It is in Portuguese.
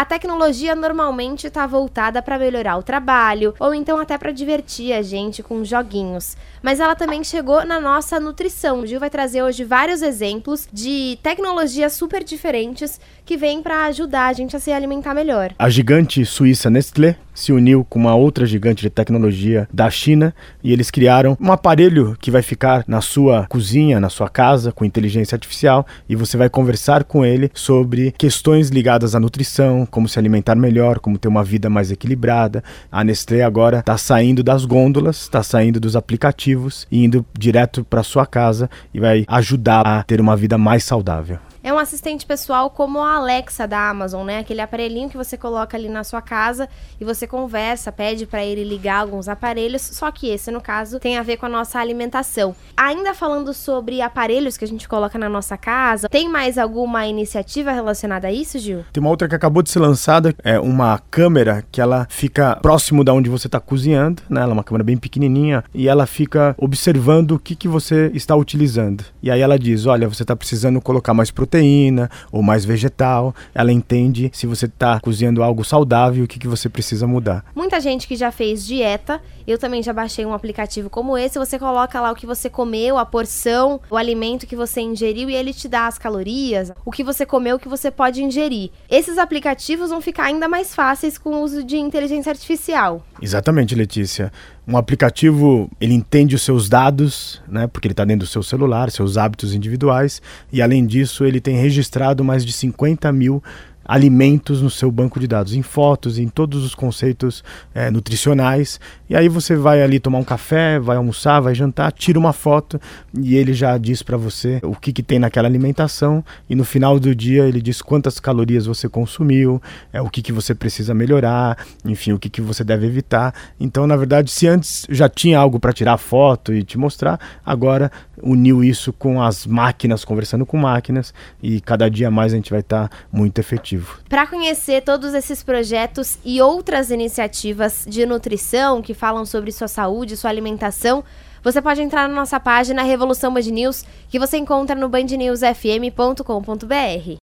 A tecnologia normalmente está voltada para melhorar o trabalho ou então até para divertir a gente com joguinhos. Mas ela também chegou na nossa nutrição. O Gil vai trazer hoje vários exemplos de tecnologias super diferentes que vêm para ajudar a gente a se alimentar melhor. A gigante suíça Nestlé se uniu com uma outra gigante de tecnologia da China e eles criaram um aparelho que vai ficar na sua cozinha, na sua casa, com inteligência artificial e você vai conversar com ele sobre questões ligadas à nutrição, como se alimentar melhor, como ter uma vida mais equilibrada. A Nestlé agora está saindo das gôndolas, está saindo dos aplicativos e indo direto para sua casa e vai ajudar a ter uma vida mais saudável é um assistente pessoal como a Alexa da Amazon, né? Aquele aparelhinho que você coloca ali na sua casa e você conversa, pede para ele ligar alguns aparelhos, só que esse, no caso, tem a ver com a nossa alimentação. Ainda falando sobre aparelhos que a gente coloca na nossa casa, tem mais alguma iniciativa relacionada a isso, Gil? Tem uma outra que acabou de ser lançada, é uma câmera que ela fica próximo da onde você está cozinhando, né? Ela é uma câmera bem pequenininha e ela fica observando o que, que você está utilizando. E aí ela diz, olha, você está precisando colocar mais proteína proteína ou mais vegetal. Ela entende se você está cozinhando algo saudável, o que, que você precisa mudar. Muita gente que já fez dieta, eu também já baixei um aplicativo como esse, você coloca lá o que você comeu, a porção, o alimento que você ingeriu e ele te dá as calorias, o que você comeu, o que você pode ingerir. Esses aplicativos vão ficar ainda mais fáceis com o uso de inteligência artificial. Exatamente, Letícia. Um aplicativo, ele entende os seus dados, né, porque ele está dentro do seu celular, seus hábitos individuais, e além disso, ele tem registrado mais de 50 mil alimentos no seu banco de dados, em fotos, em todos os conceitos é, nutricionais. E aí você vai ali tomar um café, vai almoçar, vai jantar, tira uma foto e ele já diz para você o que, que tem naquela alimentação. E no final do dia ele diz quantas calorias você consumiu, é, o que, que você precisa melhorar, enfim, o que, que você deve evitar. Então, na verdade, se antes já tinha algo para tirar foto e te mostrar, agora uniu isso com as máquinas, conversando com máquinas, e cada dia mais a gente vai estar tá muito efetivo. Para conhecer todos esses projetos e outras iniciativas de nutrição que falam sobre sua saúde, sua alimentação, você pode entrar na nossa página Revolução Band News, que você encontra no bandnewsfm.com.br.